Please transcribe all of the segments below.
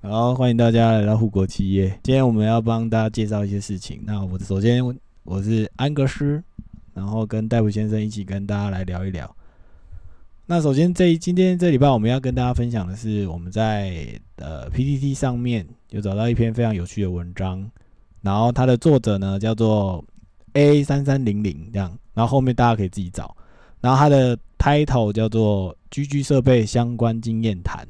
好，欢迎大家来到护国企业。今天我们要帮大家介绍一些事情。那我首先我是安格斯，然后跟戴普先生一起跟大家来聊一聊。那首先这一今天这礼拜我们要跟大家分享的是我们在呃 PPT 上面有找到一篇非常有趣的文章，然后它的作者呢叫做 A 三三零零这样，然后后面大家可以自己找。然后它的 title 叫做“居居设备相关经验谈”，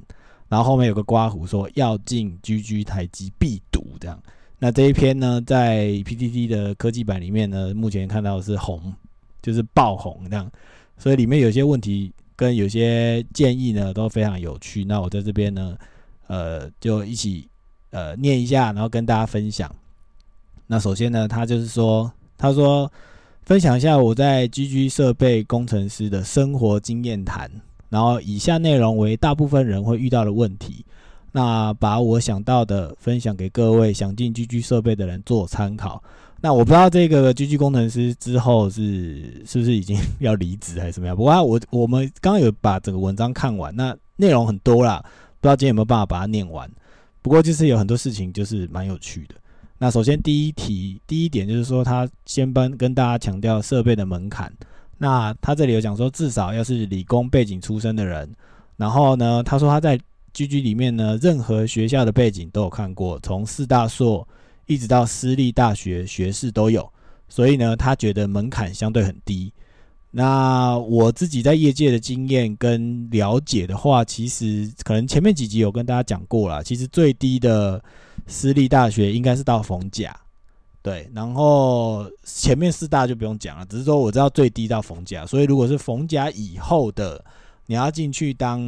然后后面有个刮胡说要进 G G 台机必读这样。那这一篇呢，在 PPT 的科技版里面呢，目前看到是红，就是爆红这样。所以里面有些问题跟有些建议呢都非常有趣。那我在这边呢，呃，就一起呃念一下，然后跟大家分享。那首先呢，他就是说，他说。分享一下我在 GG 设备工程师的生活经验谈，然后以下内容为大部分人会遇到的问题，那把我想到的分享给各位想进狙击设备的人做参考。那我不知道这个狙击工程师之后是是不是已经要离职还是怎么样？不过我我们刚刚有把整个文章看完，那内容很多啦，不知道今天有没有办法把它念完。不过就是有很多事情就是蛮有趣的。那首先第一题，第一点就是说，他先帮跟大家强调设备的门槛。那他这里有讲说，至少要是理工背景出身的人。然后呢，他说他在 GG 里面呢，任何学校的背景都有看过，从四大硕一直到私立大学学士都有。所以呢，他觉得门槛相对很低。那我自己在业界的经验跟了解的话，其实可能前面几集有跟大家讲过了，其实最低的。私立大学应该是到逢甲，对，然后前面四大就不用讲了，只是说我知道最低到逢甲，所以如果是逢甲以后的，你要进去当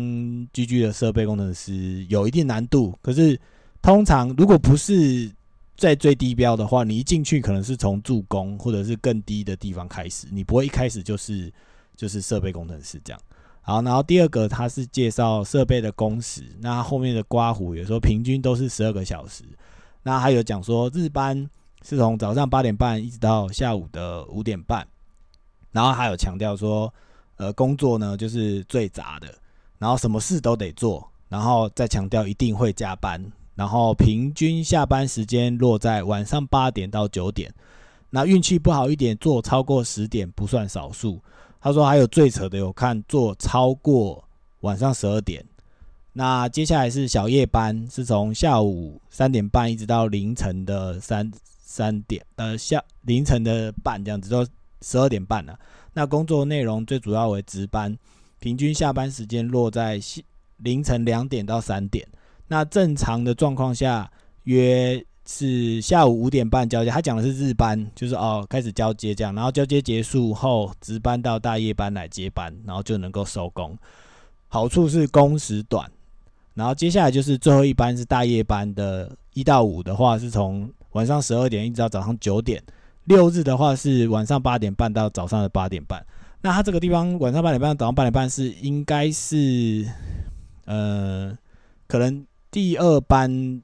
GG 的设备工程师，有一定难度。可是通常如果不是在最低标的话，你一进去可能是从助工或者是更低的地方开始，你不会一开始就是就是设备工程师这样。好，然后第二个他是介绍设备的工时，那后面的刮胡有时候平均都是十二个小时，那还有讲说日班是从早上八点半一直到下午的五点半，然后还有强调说，呃，工作呢就是最杂的，然后什么事都得做，然后再强调一定会加班，然后平均下班时间落在晚上八点到九点，那运气不好一点做超过十点不算少数。他说还有最扯的，有看做超过晚上十二点。那接下来是小夜班，是从下午三点半一直到凌晨的三三点，呃，下凌晨的半这样子，到十二点半了。那工作内容最主要为值班，平均下班时间落在凌晨两点到三点。那正常的状况下约。是下午五点半交接，他讲的是日班，就是哦开始交接这样，然后交接结束后值班到大夜班来接班，然后就能够收工。好处是工时短，然后接下来就是最后一班是大夜班的，一到五的话是从晚上十二点一直到早上九点，六日的话是晚上八点半到早上的八点半。那他这个地方晚上八点半到早上八点半是应该是呃可能第二班。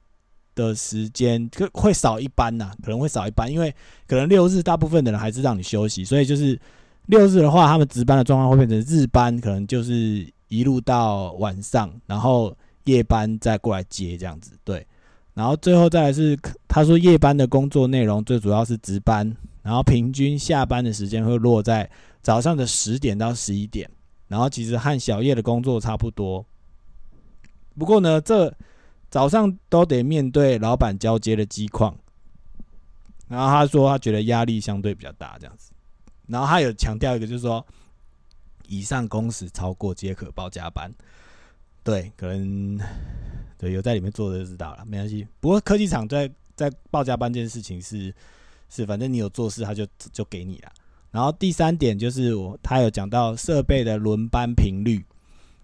的时间可会少一班呐，可能会少一班，因为可能六日大部分的人还是让你休息，所以就是六日的话，他们值班的状况会变成日班，可能就是一路到晚上，然后夜班再过来接这样子，对。然后最后再来是他说夜班的工作内容最主要是值班，然后平均下班的时间会落在早上的十点到十一点，然后其实和小叶的工作差不多。不过呢，这早上都得面对老板交接的机况，然后他说他觉得压力相对比较大，这样子。然后他有强调一个，就是说以上工时超过皆可报加班。对，可能对有在里面做的就知道了，没关系。不过科技厂在在报加班这件事情是是，反正你有做事，他就就给你了。然后第三点就是我他有讲到设备的轮班频率。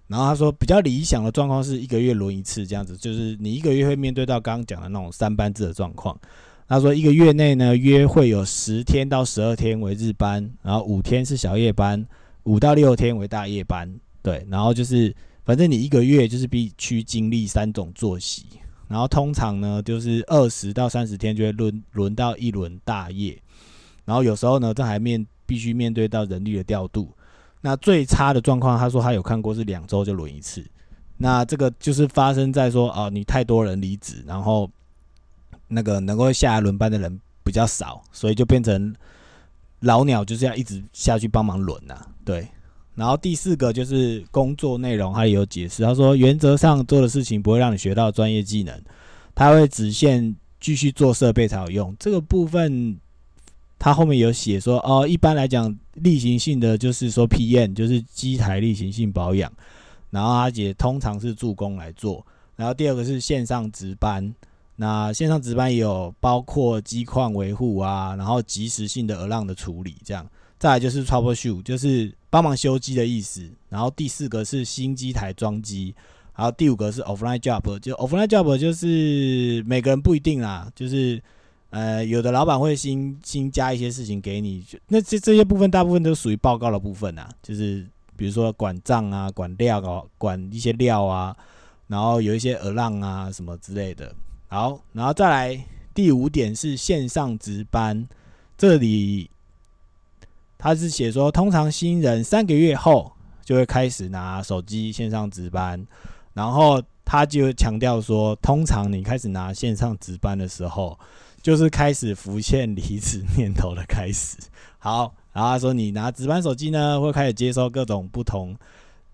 然后他说，比较理想的状况是一个月轮一次这样子，就是你一个月会面对到刚刚讲的那种三班制的状况。他说一个月内呢，约会有十天到十二天为日班，然后五天是小夜班，五到六天为大夜班。对，然后就是反正你一个月就是必须经历三种作息，然后通常呢就是二十到三十天就会轮轮到一轮大夜，然后有时候呢这还面必须面对到人力的调度。那最差的状况，他说他有看过是两周就轮一次。那这个就是发生在说哦，你太多人离职，然后那个能够下来轮班的人比较少，所以就变成老鸟就是要一直下去帮忙轮呐。对，然后第四个就是工作内容，他也有解释，他说原则上做的事情不会让你学到专业技能，他会只限继续做设备才有用。这个部分他后面有写说哦，一般来讲例行性的就是说 PM 就是机台例行性保养。然后他也通常是助攻来做，然后第二个是线上值班，那线上值班也有包括机况维护啊，然后及时性的 a l 的处理，这样，再来就是 troubleshoot，就是帮忙修机的意思，然后第四个是新机台装机，然后第五个是 offline job，就 offline job 就是每个人不一定啦，就是呃有的老板会新新加一些事情给你，那这这些部分大部分都属于报告的部分啊，就是。比如说管账啊，管料啊，管一些料啊，然后有一些鹅浪啊什么之类的。好，然后再来第五点是线上值班，这里他是写说，通常新人三个月后就会开始拿手机线上值班，然后他就强调说，通常你开始拿线上值班的时候，就是开始浮现离职念头的开始。好。然后他说，你拿值班手机呢，会开始接收各种不同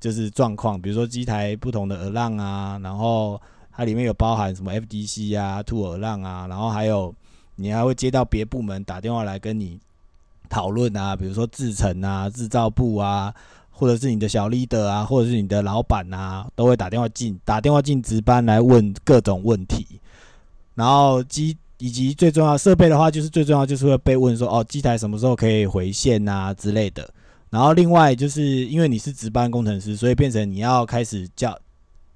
就是状况，比如说机台不同的耳浪啊，然后它里面有包含什么 FDC 啊、兔耳浪啊，然后还有你还会接到别部门打电话来跟你讨论啊，比如说制程啊、制造部啊，或者是你的小 leader 啊，或者是你的老板啊，都会打电话进打电话进值班来问各种问题，然后机。以及最重要设备的话，就是最重要就是会被问说哦，机台什么时候可以回线啊之类的。然后另外就是因为你是值班工程师，所以变成你要开始叫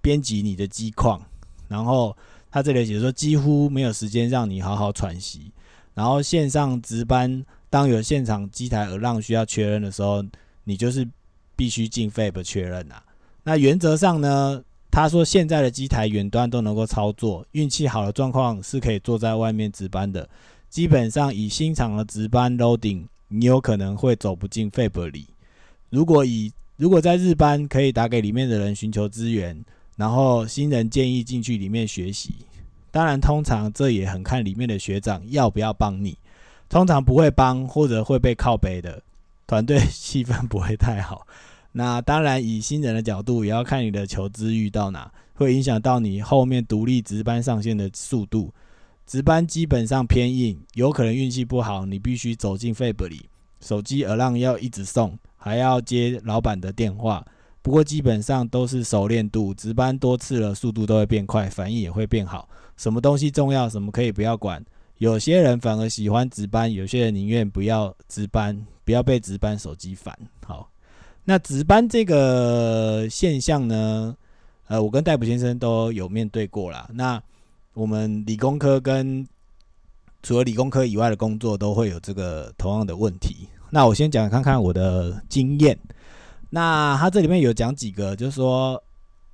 编辑你的机况。然后他这里写说几乎没有时间让你好好喘息。然后线上值班，当有现场机台而让需要确认的时候，你就是必须进 FAB 确认啊。那原则上呢？他说：“现在的机台远端都能够操作，运气好的状况是可以坐在外面值班的。基本上以新厂的值班 loading，你有可能会走不进 Fab 里。如果以如果在日班，可以打给里面的人寻求资源，然后新人建议进去里面学习。当然，通常这也很看里面的学长要不要帮你。通常不会帮或者会被靠背的团队气氛不会太好。”那当然，以新人的角度，也要看你的求知欲到哪，会影响到你后面独立值班上线的速度。值班基本上偏硬，有可能运气不好，你必须走进肺部里，手机耳浪要一直送，还要接老板的电话。不过基本上都是熟练度，值班多次了，速度都会变快，反应也会变好。什么东西重要，什么可以不要管。有些人反而喜欢值班，有些人宁愿不要值班，不要被值班手机烦。好。那值班这个现象呢，呃，我跟戴普先生都有面对过啦。那我们理工科跟除了理工科以外的工作都会有这个同样的问题。那我先讲看看我的经验。那他这里面有讲几个，就是说，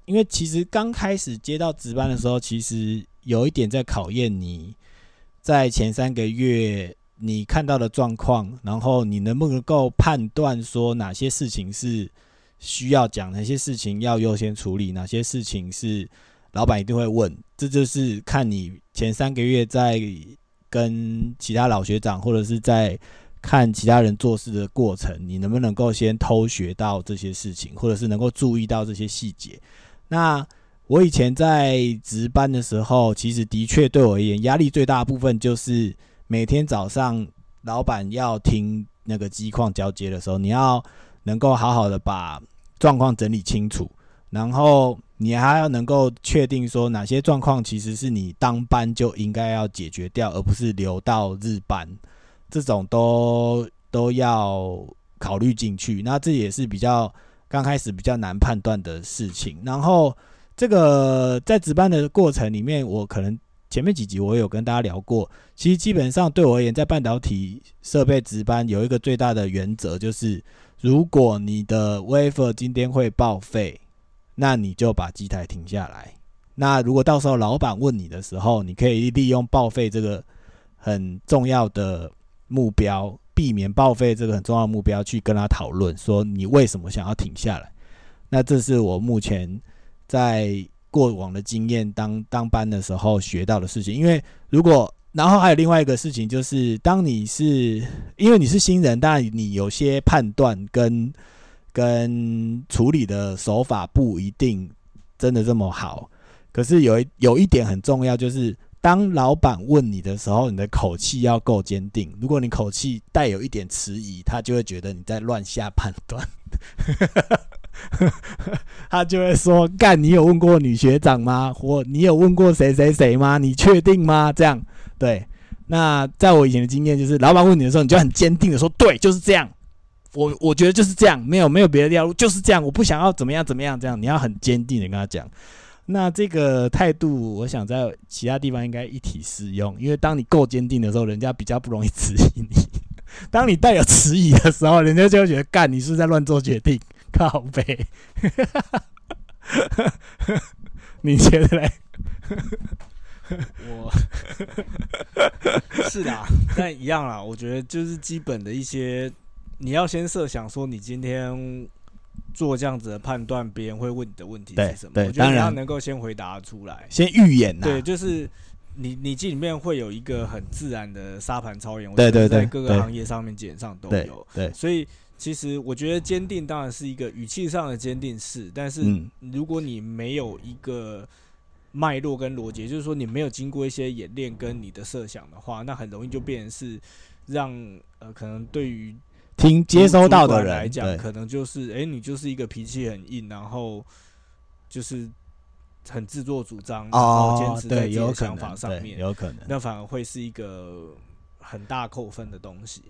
因为其实刚开始接到值班的时候，其实有一点在考验你在前三个月。你看到的状况，然后你能不能够判断说哪些事情是需要讲，哪些事情要优先处理，哪些事情是老板一定会问？这就是看你前三个月在跟其他老学长或者是在看其他人做事的过程，你能不能够先偷学到这些事情，或者是能够注意到这些细节？那我以前在值班的时候，其实的确对我而言压力最大的部分就是。每天早上，老板要听那个机况交接的时候，你要能够好好的把状况整理清楚，然后你还要能够确定说哪些状况其实是你当班就应该要解决掉，而不是留到日班，这种都都要考虑进去。那这也是比较刚开始比较难判断的事情。然后这个在值班的过程里面，我可能。前面几集我有跟大家聊过，其实基本上对我而言，在半导体设备值班有一个最大的原则，就是如果你的 wafer 今天会报废，那你就把机台停下来。那如果到时候老板问你的时候，你可以利用报废这个很重要的目标，避免报废这个很重要的目标去跟他讨论，说你为什么想要停下来。那这是我目前。在过往的经验当当班的时候学到的事情。因为如果然后还有另外一个事情，就是当你是因为你是新人，当然你有些判断跟跟处理的手法不一定真的这么好。可是有一有一点很重要，就是当老板问你的时候，你的口气要够坚定。如果你口气带有一点迟疑，他就会觉得你在乱下判断。他就会说：“干，你有问过女学长吗？或你有问过谁谁谁吗？你确定吗？”这样对。那在我以前的经验，就是老板问你的时候，你就很坚定的说：“对，就是这样。我我觉得就是这样，没有没有别的料，就是这样。我不想要怎么样怎么样，这样你要很坚定的跟他讲。那这个态度，我想在其他地方应该一体适用，因为当你够坚定的时候，人家比较不容易质疑你；当你带有迟疑的时候，人家就会觉得干，你是是在乱做决定。靠背，你觉得嘞？我是的，但一样啦。我觉得就是基本的一些，你要先设想说，你今天做这样子的判断，别人会问你的问题是什么？对，我觉得你要能够先回答出来，先预演呐。对，就是你你这里面会有一个很自然的沙盘操演，对对对，在各个行业上面基本上都有。对，所以。其实我觉得坚定当然是一个语气上的坚定是，但是如果你没有一个脉络跟逻辑，就是说你没有经过一些演练跟你的设想的话，那很容易就变成是让呃可能对于听接收到的人来讲，可能就是哎你就是一个脾气很硬，然后就是很自作主张，然后坚持在自己的想法上面，有可能，那反而会是一个很大扣分的东西。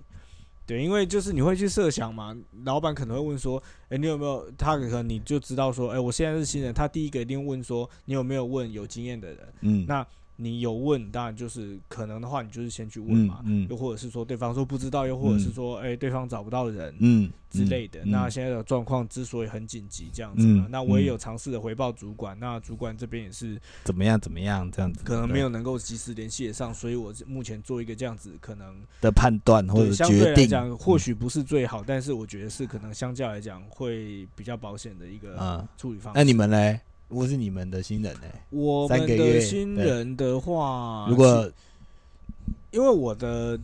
对，因为就是你会去设想嘛，老板可能会问说，哎，你有没有？他可能你就知道说，哎，我现在是新人，他第一个一定问说，你有没有问有经验的人？嗯，那。你有问，当然就是可能的话，你就是先去问嘛。嗯。又或者是说，对方说不知道，又或者是说，哎，对方找不到人，嗯之类的。那现在的状况之所以很紧急，这样子嘛，那我也有尝试的回报主管，那主管这边也是怎么样怎么样这样子，可能没有能够及时联系得上，所以我目前做一个这样子可能的判断或者相对来讲，或许不是最好，但是我觉得是可能相较来讲会比较保险的一个处理方式。那你们嘞？如果是你们的新人呢？我们的新人的话，如果因为我的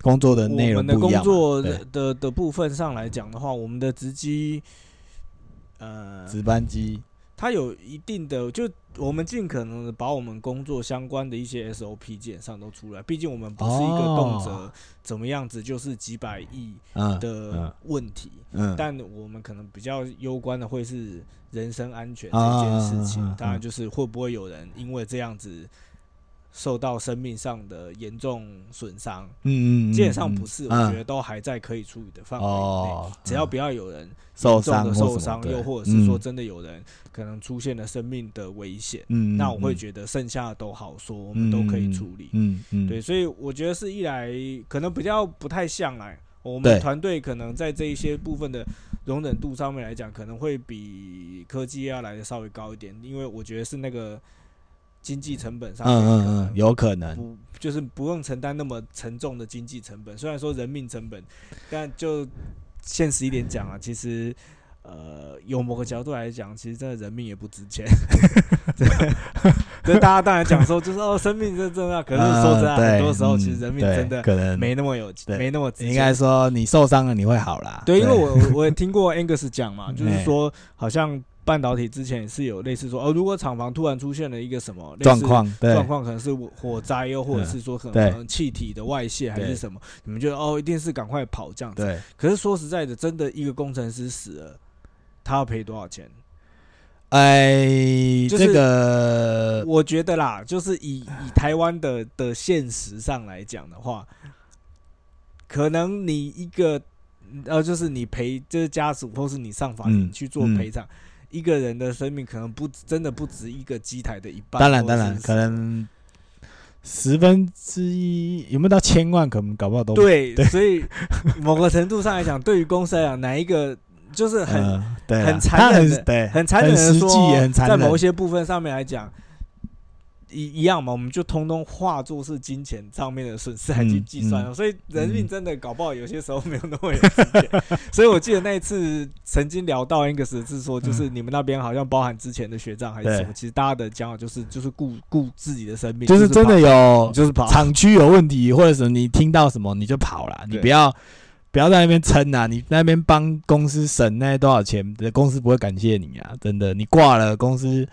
工作的内容的工作的的部分上来讲的话，我们的值机呃值班机，它有一定的，就我们尽可能的把我们工作相关的一些 SOP 基本上都出来。毕竟我们不是一个动辄怎么样子就是几百亿的问题，但我们可能比较攸关的会是。人身安全这件事情，当然就是会不会有人因为这样子受到生命上的严重损伤？嗯嗯，基本上不是，我觉得都还在可以处理的范围内。只要不要有人受伤的受伤，又或者是说真的有人可能出现了生命的危险，嗯，那我会觉得剩下的都好说，我们都可以处理。嗯嗯，对，所以我觉得是一来可能比较不太像来，我们团队可能在这一些部分的。容忍度上面来讲，可能会比科技要来的稍微高一点，因为我觉得是那个经济成本上面，嗯嗯嗯，有可能不就是不用承担那么沉重的经济成本。虽然说人命成本，但就现实一点讲啊，其实。呃，有某个角度来讲，其实真的人命也不值钱。对，大家当然讲说，就是哦，生命最重要。可是说真的，很多时候其实人命真的可能没那么有，没那么值钱。应该说，你受伤了你会好啦。对，因为我 我也听过 Angus 讲嘛，就是说，好像半导体之前也是有类似说，哦，如果厂房突然出现了一个什么状况，状况可能是火灾，又或者是说可能气体的外泄还是什么，你们觉得哦，一定是赶快跑这样子。对。可是说实在的，真的一个工程师死了。他要赔多少钱？哎，这个我觉得啦，就是以以台湾的的现实上来讲的话，可能你一个呃，就是你赔，就是家属或是你上法庭去做赔偿，一个人的生命可能不真的不值一个机台的一半。当然，当然，可能十分之一有没有到千万？可能搞不好都对。所以某个程度上来讲，对于公司来讲，哪一个？就是很很残忍的，很残忍的说，在某一些部分上面来讲，一一样嘛，我们就通通化作是金钱上面的损失来去计算了。嗯所以人命真的搞不好有些时候没有那么有直觉。所以我记得那一次曾经聊到一个时是说，就是你们那边好像包含之前的学长还是什么，其实大家的讲法就是就是顾顾自己的生命，就是真的有就是跑。厂区有问题，或者是你听到什么你就跑了，你不要不要在那边撑啊！你那边帮公司省那多少钱，公司不会感谢你啊！真的，你挂了，公司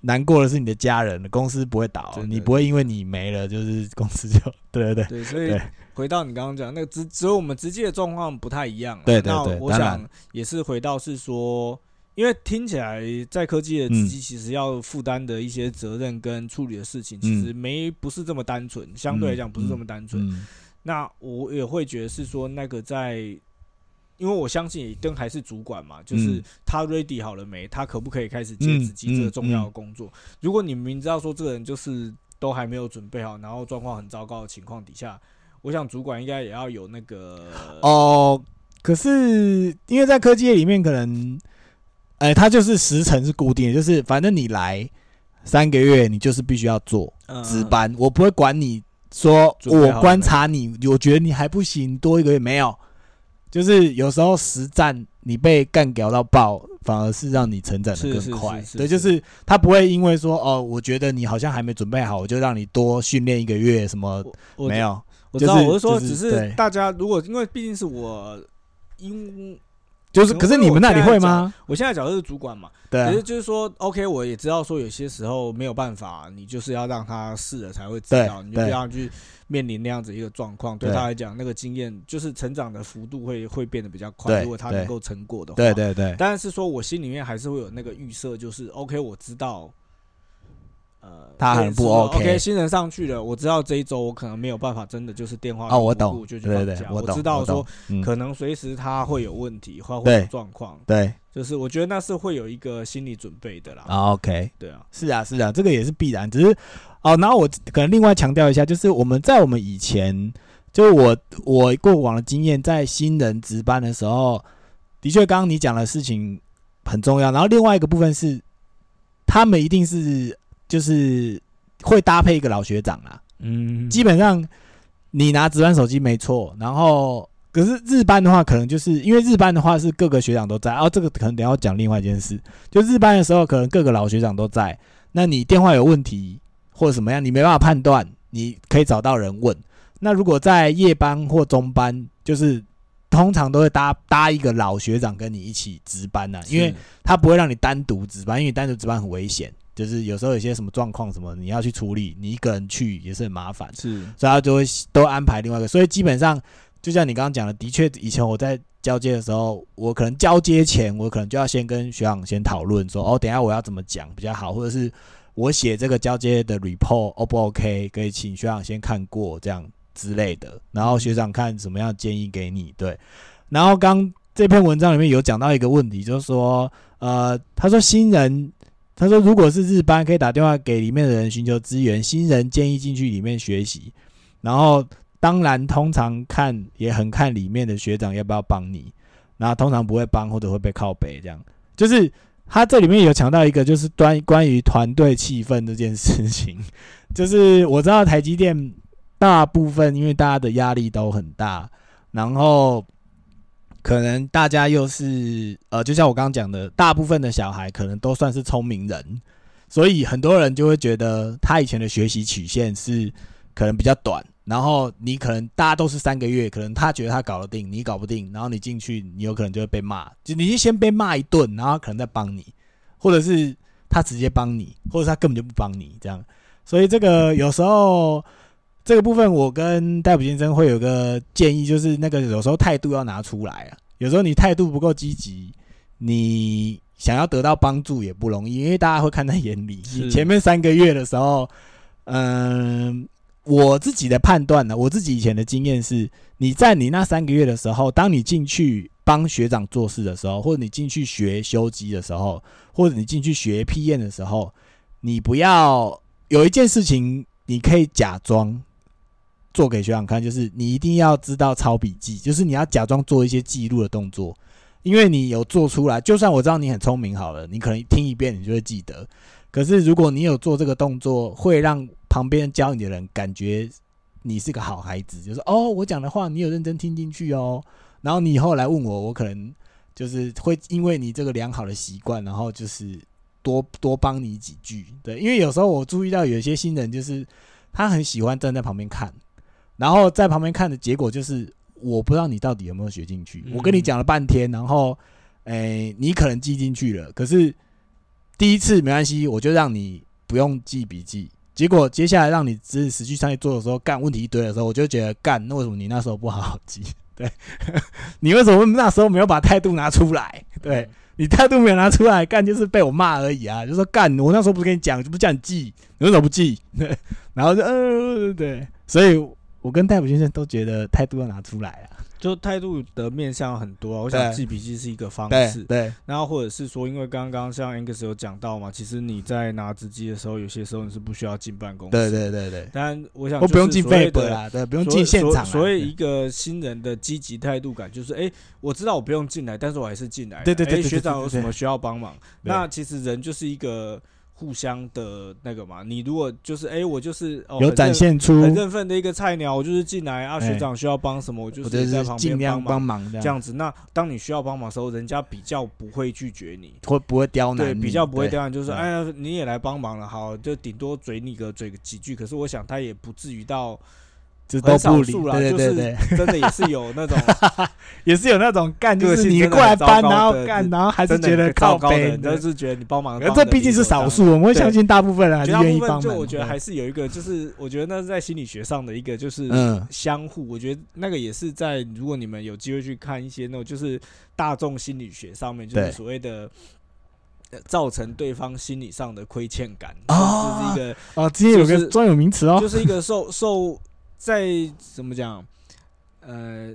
难过的是你的家人，公司不会倒，你不会因为你没了，就是公司就 对对对对，所以回到你刚刚讲那个只只有我们直接的状况不太一样啊。对对那我想也是回到是说，因为听起来在科技的自己其实要负担的一些责任跟处理的事情，其实没不是这么单纯，相对来讲不是这么单纯。嗯那我也会觉得是说那个在。因为我相信一定还是主管嘛，就是嗯他 ready 好了没，他可不可以开始接嗯子机这个嗯重要的嗯工作？如果你明知道说这个人就是都还没有准备好，然后状况很糟糕的情况底下，我想主管应该也要有那个哦，可是因为在科技业里面，可能，哎、他就是时程是固定的，就是反正你来三个月，你就是必须要做嗯值班，我不会管你说我观察你，我觉得你还不行，多一个月没有，就是有时候实战你被干掉到爆，反而是让你成长的更快。对，就是他不会因为说哦，我觉得你好像还没准备好，我就让你多训练一个月，什么没有。我知道，就是我是说，只是大家如果因为毕竟是我，因就是，可是你们那里会吗？我现在角色是主管嘛，对啊可是，就是说，OK，我也知道说有些时候没有办法，你就是要让他试了才会知道，你就不要去面临那样子一个状况，对。对他来讲，那个经验就是成长的幅度会会变得比较快，如果他能够成果的话，对对对，但是说我心里面还是会有那个预设，就是 OK，我知道，呃，他很不 OK OK，新人上去了，我知道这一周我可能没有办法，真的就是电话哦，我同懂，步就去对对放假，，对我懂，知道说可能随时他会有问题，或会有状况，对。就是我觉得那是会有一个心理准备的啦。啊，OK，对啊，是啊，是啊，这个也是必然，只是哦，然后我可能另外强调一下，就是我们在我们以前，就是我我过往的经验，在新人值班的时候，的确，刚刚你讲的事情很重要。然后另外一个部分是，他们一定是就是会搭配一个老学长啦，嗯基本上你拿值班手机没错，然后可是日班的话，可能就是因为日班的话是各个学长都在，哦，这个可能等下要讲另外一件事，就日班的时候，可能各个老学长都在，那你电话有问题或者什么样，你没办法判断，你可以找到人问。那如果在夜班或中班，就是通常都会搭搭一个老学长跟你一起值班呐、因为他不会让你单独值班，因为你单独值班很危险，就是有时候有些什么状况什么你要去处理，你一个人去也是很麻烦。是所以他就会都安排另外一个。所以基本上，就像你刚刚讲的，的确以前我在交接的时候，我可能交接前，我可能就要先跟学长先讨论说，哦，等一下我要怎么讲比较好，或者是我写这个交接的 report O 不 OK，可以请学长先看过这样之类的，然后学长看什么样建议给你。对，然后刚这篇文章里面有讲到一个问题，就是说，呃，他说新人。他说：“如果是日班，可以打电话给里面的人寻求资源。新人建议进去里面学习，然后当然通常看也很看里面的学长要不要帮你，然后通常不会帮或者会被靠背这样。就是他这里面有强调一个，就是关关于团队气氛这件事情。就是我知道台积电大部分因为大家的压力都很大，然后可能大家又是呃，就像我刚刚讲的，大部分的小孩可能都算是聪明人，所以很多人就会觉得他以前的学习曲线是可能比较短，然后你可能大家都是三个月，可能他觉得他搞得定，你搞不定，然后你进去，你有可能就会被骂，就你先被骂一顿，然后可能再帮你，或者是他直接帮你，或者他根本就不帮你这样，所以这个有时候。这个部分我跟戴普先生会有个建议，就是那个有时候态度要拿出来啊。有时候你态度不够积极，你想要得到帮助也不容易，因为大家会看在眼里。前面三个月的时候，嗯，我自己的判断呢，我自己以前的经验是，你在你那三个月的时候，当你进去帮学长做事的时候，或者你进去学修机的时候，或者你进去学批验的时候，你不要有一件事情，你可以假装。做给学长看，就是你一定要知道抄笔记，就是你要假装做一些记录的动作，因为你有做出来，就算我知道你很聪明好了，你可能听一遍你就会记得，可是如果你有做这个动作，会让旁边教你的人感觉你是个好孩子，就是哦，我讲的话你有认真听进去哦。然后你以后来问我，我可能就是会因为你这个良好的习惯，然后就是多多帮你几句。对，因为有时候我注意到有一些新人，就是他很喜欢站在旁边看，然后在旁边看的结果就是我不知道你到底有没有学进去。嗯我跟你讲了半天，然后诶、你可能记进去了，可是第一次没关系，我就让你不用记笔记。结果接下来让你实实际上去做的时候，干问题一堆的时候，我就觉得干，那为什么你那时候不好好记？对，你为什么那时候没有把态度拿出来？对你态度没有拿出来，干就是被我骂而已啊！就说干，我那时候不是跟你讲，就不叫你记，你为什么不记？对，然后就呃对，所以我跟戴普先生都觉得态度要拿出来啊。就态度的面向很多啊。我想记笔记是一个方式，对对然后或者是说，因为刚刚像 Angus 有讲到嘛，其实你在拿纸机的时候，有些时候你是不需要进办公室。对。对对对，当然，我想我不用进就是所谓 f 的啦，对，不用所进现场啊。所所以一个新人的积极态度感，就是哎、诶我知道我不用进来，但是我还是进来对对对对对学长有什么需要帮忙？对那其实人就是一个互相的那个嘛。你如果就是哎、诶我就是哦，有展现出，很认份的一个菜鸟，我就是进来啊，哎学长需要帮什么，我就在旁边尽量帮帮忙。忙这样，子，那当你需要帮忙的时候，人家比较不会拒绝你，会不会刁难对，比较不会刁难，就是哎呀，你也来帮忙了，好，就顶多嘴你个嘴个几句，可是我想他也不至于到这都少不理，对对对就是对，真的也是有那种 也是有那种干，就是你过来搬，然后干，然后还是觉得靠背你，就是觉得你帮忙，可这毕竟是少数，我们会相信大部分人还是愿意帮忙。就我觉得还是有一个，就是我觉得那是在心理学上的一个，就是嗯相互。我觉得那个也是在，如果你们有机会去看一些那种，就是大众心理学上面，就是所谓的。呃造成对方心理上的亏欠感，哦就是一个哦，今天有个专有名词哦，就是一个受受在怎么讲，呃，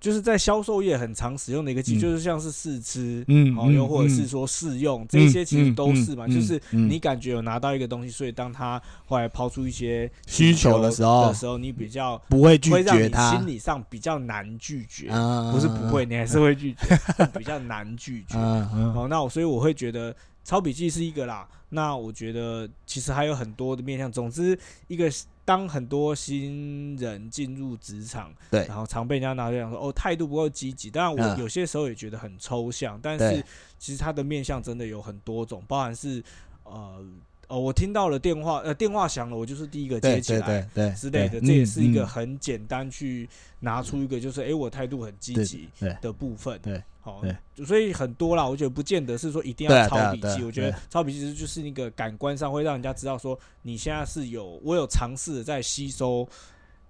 就是在销售业很常使用的一个技，嗯。就是像是试吃，哦，嗯嗯又或者是嗯。说试用，这些其实都是嘛，嗯就是嗯。你感觉有拿到一个东西，所以当他后来抛出一些需求的时候的时候，你比较不会拒绝他。心，理上比较难拒绝，嗯不是不会，，你还是会拒绝，但 比较难拒绝。好，那我所以我会觉得抄笔记是一个啦。那我觉得其实还有很多的面向。总之，一个当很多新人进入职场，对然后常被人家拿来讲说哦态度不够积极。当然，我嗯有些时候也觉得很抽象，但是其实它的面向真的有很多种，包含是呃哦，我听到了电话呃电话响了，我就是第一个接起来。对对之类的，这也是一个嗯很简单去拿出一个，就是诶，我态度很积极的部分。对，好对，所以很多啦，我觉得不见得是说一定要抄笔记，我觉得抄笔记就是就是一个感官上会让人家知道说你现在是有我有尝试在吸收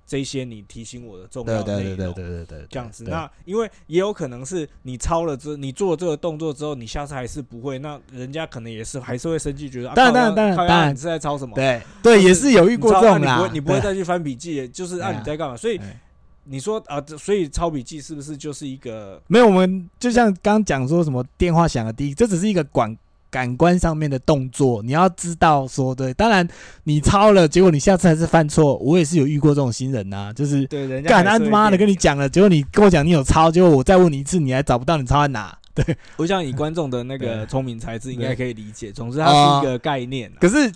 这些你提醒我的重要对对对对。对对对，这样子，那因为也有可能是你抄了之，你做了这个动作之后，你下次还是不会，那人家可能也是还是会生气，觉得当然当然当然你是在抄什么？对对也是有遇过这种啦啊你不会，你不会再去翻笔记，就是啊你在干嘛？所以哎你说啊，这所以抄笔记是不是就是一个没有，我们就像刚刚讲说什么电话响了第一，这只是一个感感官上面的动作，你要知道说对。当然你抄了，结果你下次还是犯错，我也是有遇过这种新人呐、就是对人家干他妈的跟你讲了，结果你跟我讲你有抄，结果我再问你一次，你还找不到你抄在哪。对，我想以观众的那个聪明才智，应该可以理解。总之，它是一个概念啊。可是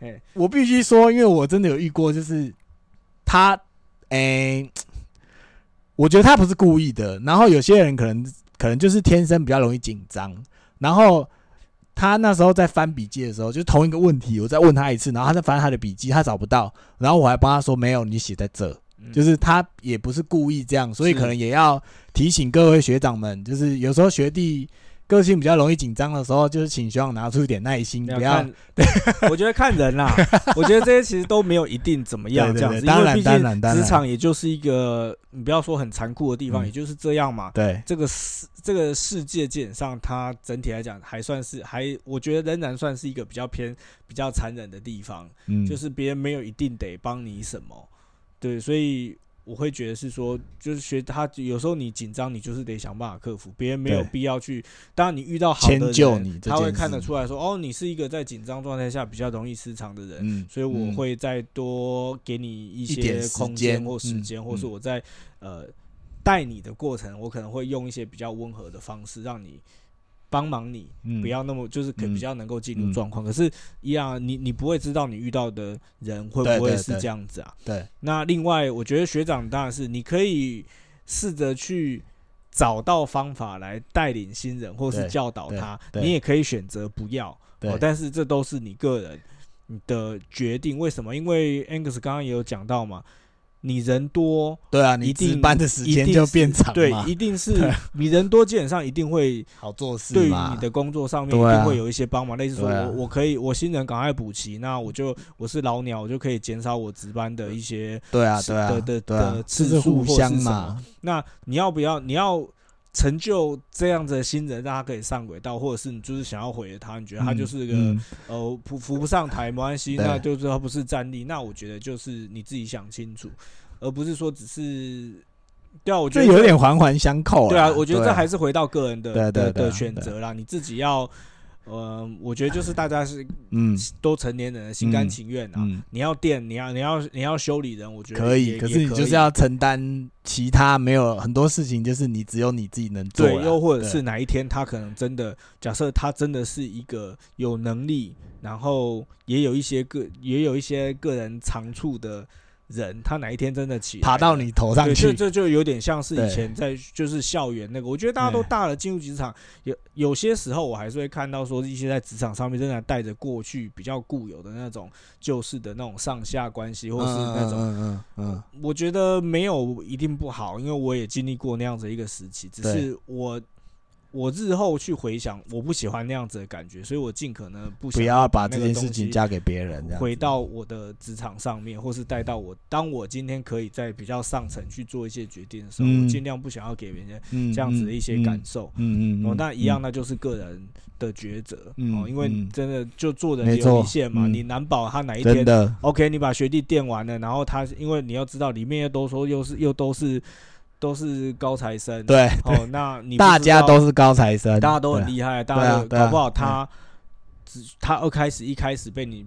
哎我必须说，因为我真的有遇过，就是他，诶、我觉得他不是故意的。然后有些人可能可能就是天生比较容易紧张，然后他那时候在翻笔记的时候，就同一个问题，我再问他一次，然后他在翻他的笔记，他找不到，然后我还帮他说没有，你写在这。嗯就是他也不是故意这样，所以可能也要提醒各位学长们，就是有时候学弟个性比较容易紧张的时候，就是请希望拿出一点耐心，不要对，我觉得看人啦。我觉得这些其实都没有一定怎么样这样子，当然因为毕竟当然职场也就是一个你不要说很残酷的地方，嗯也就是这样嘛。对这个世这个世界基本上，它整体来讲还算是还，我觉得仍然算是一个比较偏比较残忍的地方。嗯，就是别人没有一定得帮你什么，对，所以我会觉得是说，就是学他有时候你紧张，你就是得想办法克服，别人没有必要去。当然，你遇到好的人他会看得出来说，哦，你是一个在紧张状态下比较容易失常的人，嗯，所以我嗯会再多给你一些空间或时间，或是嗯我在呃带你的过程，我可能会用一些比较温和的方式，让你帮忙你，嗯不要那么就是可嗯比较能够进入嗯状况。可是，一样，你你不会知道你遇到的人会不会是这样子啊？对，那另外，我觉得学长当然是你可以试着去找到方法来带领新人，或是教导他。你也可以选择不要，对哦，但是这都是你个人你的决定。为什么？因为 Angus 刚刚也有讲到嘛，你人多，对啊，你值班的时间就变长对，一定是你人多，基本上一定会好做事对于你的工作上面一定会有一些帮忙，类似说我我可以我新人赶快补齐，那我就我是老鸟，我就可以减少我值班的一些对啊，是对啊，的的次数相或是什嘛，那你要不要你要成就这样子的新人，让他可以上轨道，或者是你就是想要毁了他，你觉得他就是个、嗯。呃扶扶不上台没关系，那就是他不是战力，那我觉得就是你自己想清楚，而不是说只是对啊，我觉得有点环环相扣啦。对啊，我觉得这还是回到个人的的的选择啦，你自己要，呃，我觉得就是大家是嗯都成年人，心甘嗯情愿啊。嗯你要电，你要你要你要修理人，我觉得可以，可是你就是要承担其他没有很多事情，就是你只有你自己能做啦。对，又或者是哪一天他可能真的，假设他真的是一个有能力，然后也有一些个也有一些个人长处的人，他哪一天真的起爬到你头上对，去这，这就有点像是以前在就是校园那个，我觉得大家都大了，进入职场，有有些时候我还是会看到说一些在职场上面仍然带着过去比较固有的那种旧式的那种上下关系，或是那种，嗯嗯嗯我觉得没有一定不好，因为我也经历过那样子一个时期，只是我。我日后去回想，我不喜欢那样子的感觉，所以我尽可能不不想要把这件那个事情交给别人，回到我的职场上面，或是带到我，当我今天可以在比较上层去做一些决定的时候，嗯我尽量不想要给别人嗯这样子的一些感受。嗯嗯嗯，哦，那一样，嗯那就是个人的抉择。嗯哦，因为嗯真的就做人有没错一线嘛，嗯你难保他哪一天的 OK，你把学弟垫完了，然后他因为你要知道里面又都说又是又都是都是高材生，对，哦，那你大家都是高材生，大家都很厉害，大家都搞不好他只他二开始一开始被你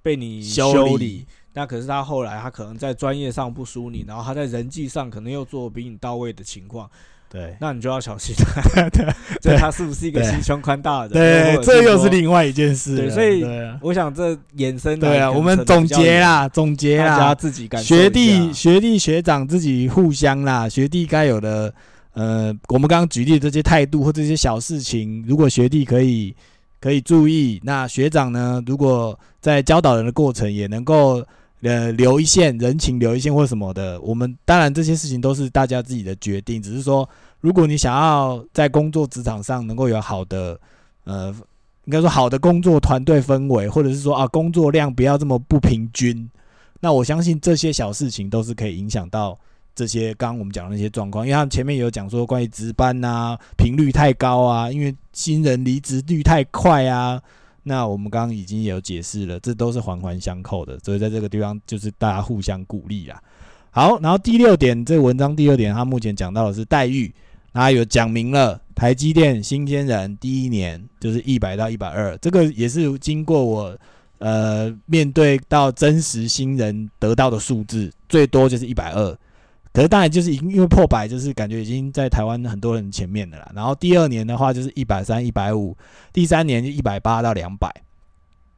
被你修理，那可是他后来他可能在专业上不输你，然后他在人际上可能又做比你到位的情况，对。那你就要小心。了。这他是不是一个对。心胸宽大的？对这又是另外一件事了。对所以我想这衍生对啊，我们总结啦，总结大家啦，自己感学弟、下学弟、学长自己互相啦，学弟该有的，呃，我们刚刚举例的这些态度或这些小事情，如果学弟可以可以注意，那学长呢，如果在教导人的过程也能够呃留一线人情留一线或什么的，我们当然这些事情都是大家自己的决定，只是说，如果你想要在工作职场上能够有好的呃。应该说好的工作团队氛围，或者是说啊工作量不要这么不平均，那我相信这些小事情都是可以影响到这些刚刚我们讲的那些状况，因为他们前面有讲说关于值班呐、频率太高啊，因为新人离职率太快啊。那我们刚刚已经有解释了，这都是环环相扣的，所以在这个地方就是大家互相鼓励啦。好，然后第六点，这文章第六点，他目前讲到的是待遇，那有讲明了台积电新鲜人第一年就是一百到一百二，这个也是经过我呃面对到真实新人得到的数字，最多就是一百二。可是当然就是已经因为破百，就是感觉已经在台湾很多人前面的啦。然后第二年的话就是一百三、一百五，第三年就一百八到两百。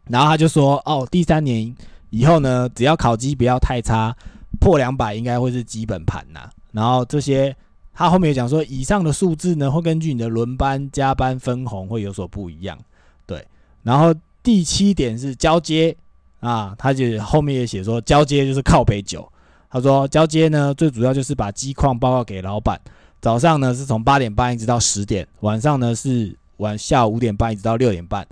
然后他就说，哦，第三年以后呢，只要考绩不要太差，破两百应该会是基本盘呐。然后这些他后面有讲说，以上的数字呢会根据你的轮班、加班分红会有所不一样。对，然后第七点是交接啊，他就后面也写说，交接就是靠北酒。他说交接呢，最主要就是把机况报告给老板。早上呢是从八点半一直到十点，晚上呢是晚下午五点半一直到六点半。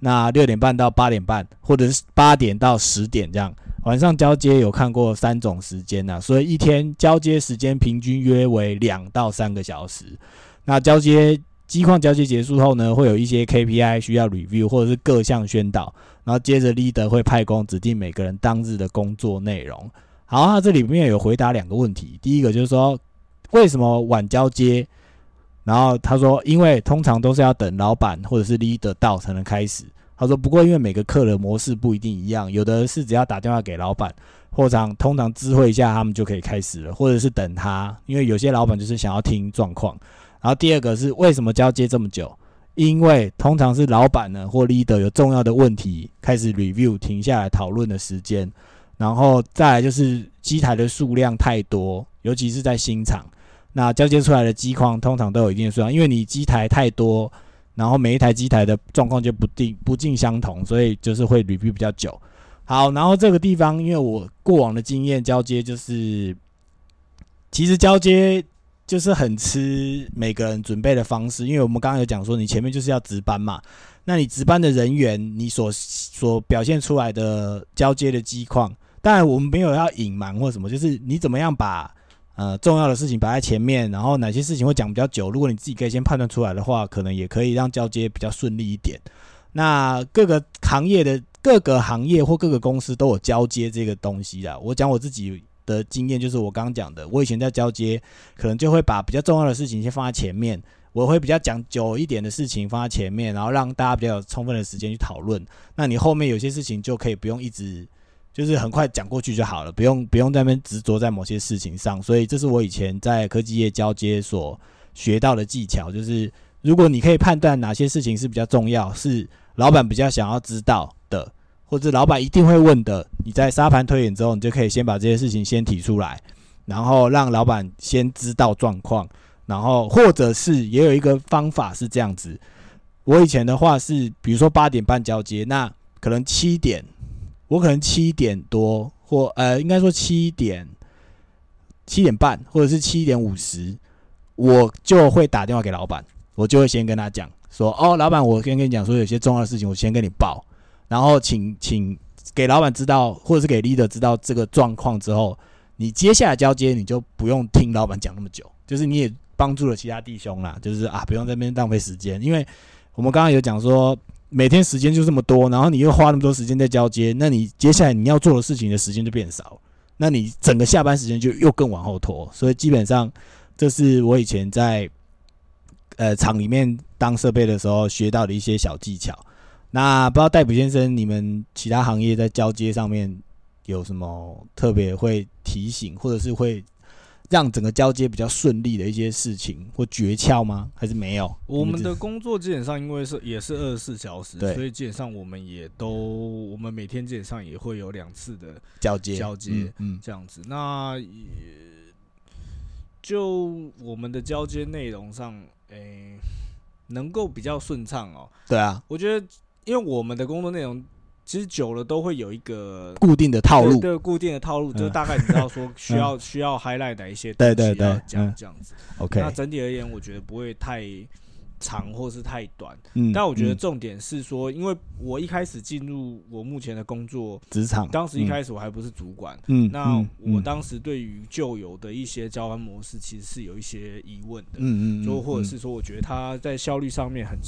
那六点半到八点半，或者是八点到十点这样。晚上交接有看过三种时间呐、所以一天交接时间平均约为两到三个小时。那交接机况交接结束后呢，会有一些 KPI 需要 review 或者是各项宣导，然后接着 leader 会派工指定每个人当日的工作内容。好，那这里面有回答两个问题，第一个就是说为什么晚交接？然后他说，因为通常都是要等老板或者是 leader 到才能开始。他说，不过因为每个客人模式不一定一样，有的是只要打电话给老板，或者通常知会一下他们就可以开始了，或者是等他，因为有些老板就是想要听状况。然后第二个是为什么交接这么久？因为通常是老板呢或 leader 有重要的问题开始 review 停下来讨论的时间，然后再来就是机台的数量太多，尤其是在新厂，那交接出来的机况通常都有一定的数量，因为你机台太多，然后每一台机台的状况就不定不尽相同，所以就是会 review 比较久。好，然后这个地方，因为我过往的经验交接就是，其实交接就是很吃每个人准备的方式，因为我们刚刚有讲说，你前面就是要值班嘛，那你值班的人员，你所所表现出来的交接的机况，当然我们没有要隐瞒或什么，就是你怎么样把呃重要的事情摆在前面，然后哪些事情会讲比较久，如果你自己可以先判断出来的话，可能也可以让交接比较顺利一点。那各个行业的 各个行业或各个公司都有交接这个东西的。我讲我自己的经验，就是我刚刚讲的，我以前在交接，可能就会把比较重要的事情先放在前面，我会比较讲久一点的事情放在前面，然后让大家比较有充分的时间去讨论。那你后面有些事情就可以不用一直。就是很快讲过去就好了，不用不用在那边执着在某些事情上，所以这是我以前在科技业交接所学到的技巧，就是如果你可以判断哪些事情是比较重要，是老板比较想要知道的，或者老板一定会问的，你在沙盘推演之后，你就可以先把这些事情先提出来，然后让老板先知道状况，然后或者是也有一个方法是这样子，我以前的话是，比如说八点半交接，那可能七点，我可能七点多或呃，应该说七点七点半或者是七点五十，我就会打电话给老板，我就会先跟他讲说，哦，老板，我先跟你讲说有些重要的事情，我先跟你报，然后请请给老板知道，或者是给 leader 知道这个状况之后，你接下来交接你就不用听老板讲那么久，就是你也帮助了其他弟兄啦，就是啊，不用在那边浪费时间，因为我们刚刚有讲说。每天时间就这么多，然后你又花那么多时间在交接，那你接下来你要做的事情的时间就变少，那你整个下班时间就又更往后拖。所以基本上，这是我以前在呃厂里面当设备的时候学到的一些小技巧。那不知道戴普先生，你们其他行业在交接上面有什么特别会提醒，或者是会让整个交接比较顺利的一些事情或诀窍吗？还是没有？我们的工作基本上因为是也是二十四小时，所以基本上我们也都我们每天基本上也会有两次的交接交接嗯嗯这样子。那也就我们的交接内容上，诶、能够比较顺畅哦。对啊，我觉得，因为我们的工作内容其实久了都会有一个固定的套路对，对固定的套路，就大概你知道说 需要需要 highlight 哪一些对东西对对要讲嗯这样子。OK，那整体而言，我觉得不会太长或是太短。嗯，但我觉得嗯重点是说，因为我一开始进入我目前的工作，职场当时一开始我还不是主管，嗯，那嗯我当时对于旧有的一些交班模式，其实是有一些疑问的。嗯嗯，就或者嗯是说，我觉得它在效率上面很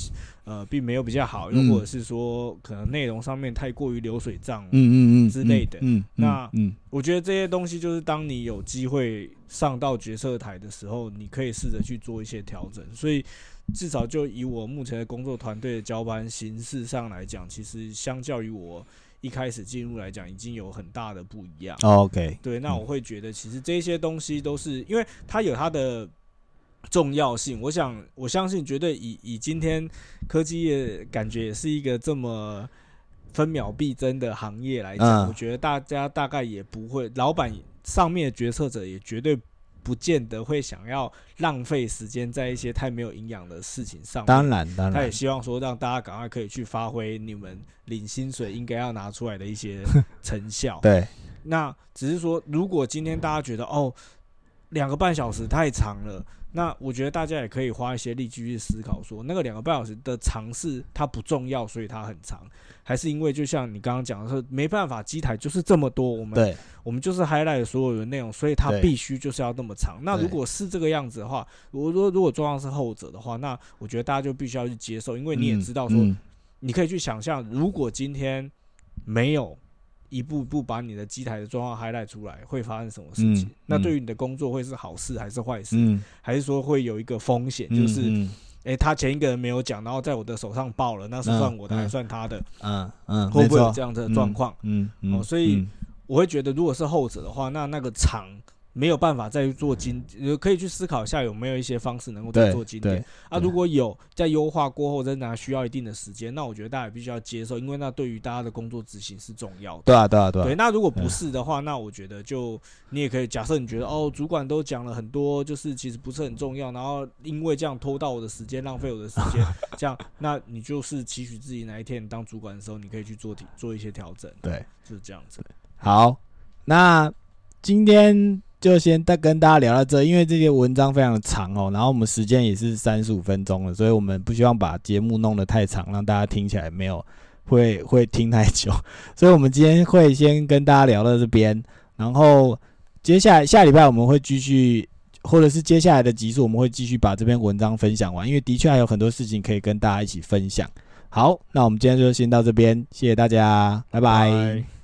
呃，并没有比较好，又嗯或者是说，可能内容上面太过于流水账。嗯嗯嗯之类的嗯，嗯那嗯我觉得这些东西就是当你有机会上到决策台的时候，你可以试着去做一些调整。所以至少就以我目前的工作团队的交班形式上来讲，其实相较于我一开始进入来讲，已经有很大的不一样。哦，OK，对，那我会觉得其实这些东西都是因为它有它的重要性。我想，我相信绝对以以今天科技业感觉也是一个这么分秒必争的行业来讲，嗯我觉得大家大概也不会，老板上面的决策者也绝对。不见得会想要浪费时间在一些太没有营养的事情上面。当然当然，他也希望说让大家赶快可以去发挥你们领薪水应该要拿出来的一些成效。对，那只是说，如果今天大家觉得哦，两个半小时太长了，那我觉得大家也可以花一些力气去思考说，那个两个半小时的尝试它不重要，所以它很长，还是因为就像你刚刚讲的是，没办法，机台就是这么多，我们对，我们就是 highlight 所有的内容，所以它必须就是要那么长。那如果是这个样子的话，我说如果状况是后者的话，那我觉得大家就必须要去接受，因为你也嗯知道说，嗯。你可以去想象，如果今天没有一步步把你的机台的状况 highlight 出来，会发生什么事情？嗯那对于你的工作会是好事还是坏事？嗯，还是说会有一个风险，嗯就是嗯诶、他前一个人没有讲，然后在我的手上爆了，那是算我的嗯还是算他的？嗯嗯，会不会有这样的状况？嗯嗯，哦所以嗯我会觉得，如果是后者的话，那那个长没有办法再去做精，呃可以去思考一下有没有一些方式能够再做精简啊。如果有在优化过后，仍然需要一定的时间，那我觉得大家也必须要接受，因为那对于大家的工作执行是重要的。对啊，对啊，对对，啊，那如果不嗯是的话，那我觉得就你也可以假设你觉得哦，主管都讲了很多，就是其实不是很重要，然后因为这样拖到我的时间，浪费我的时间，这样，那你就是期许自己哪一天你当主管的时候，你可以去做提做一些调整，对。就是这样子。好，那今天就先再跟大家聊到这，因为这些文章非常的长哦，然后我们时间也是三十五分钟了，所以我们不希望把节目弄得太长，让大家听起来没有会 会听太久，所以我们今天会先跟大家聊到这边，然后接下来下礼拜我们会继续。或者是接下来的集数，我们会继续把这篇文章分享完，因为的确还有很多事情可以跟大家一起分享。好，那我们今天就先到这边，谢谢大家，拜拜拜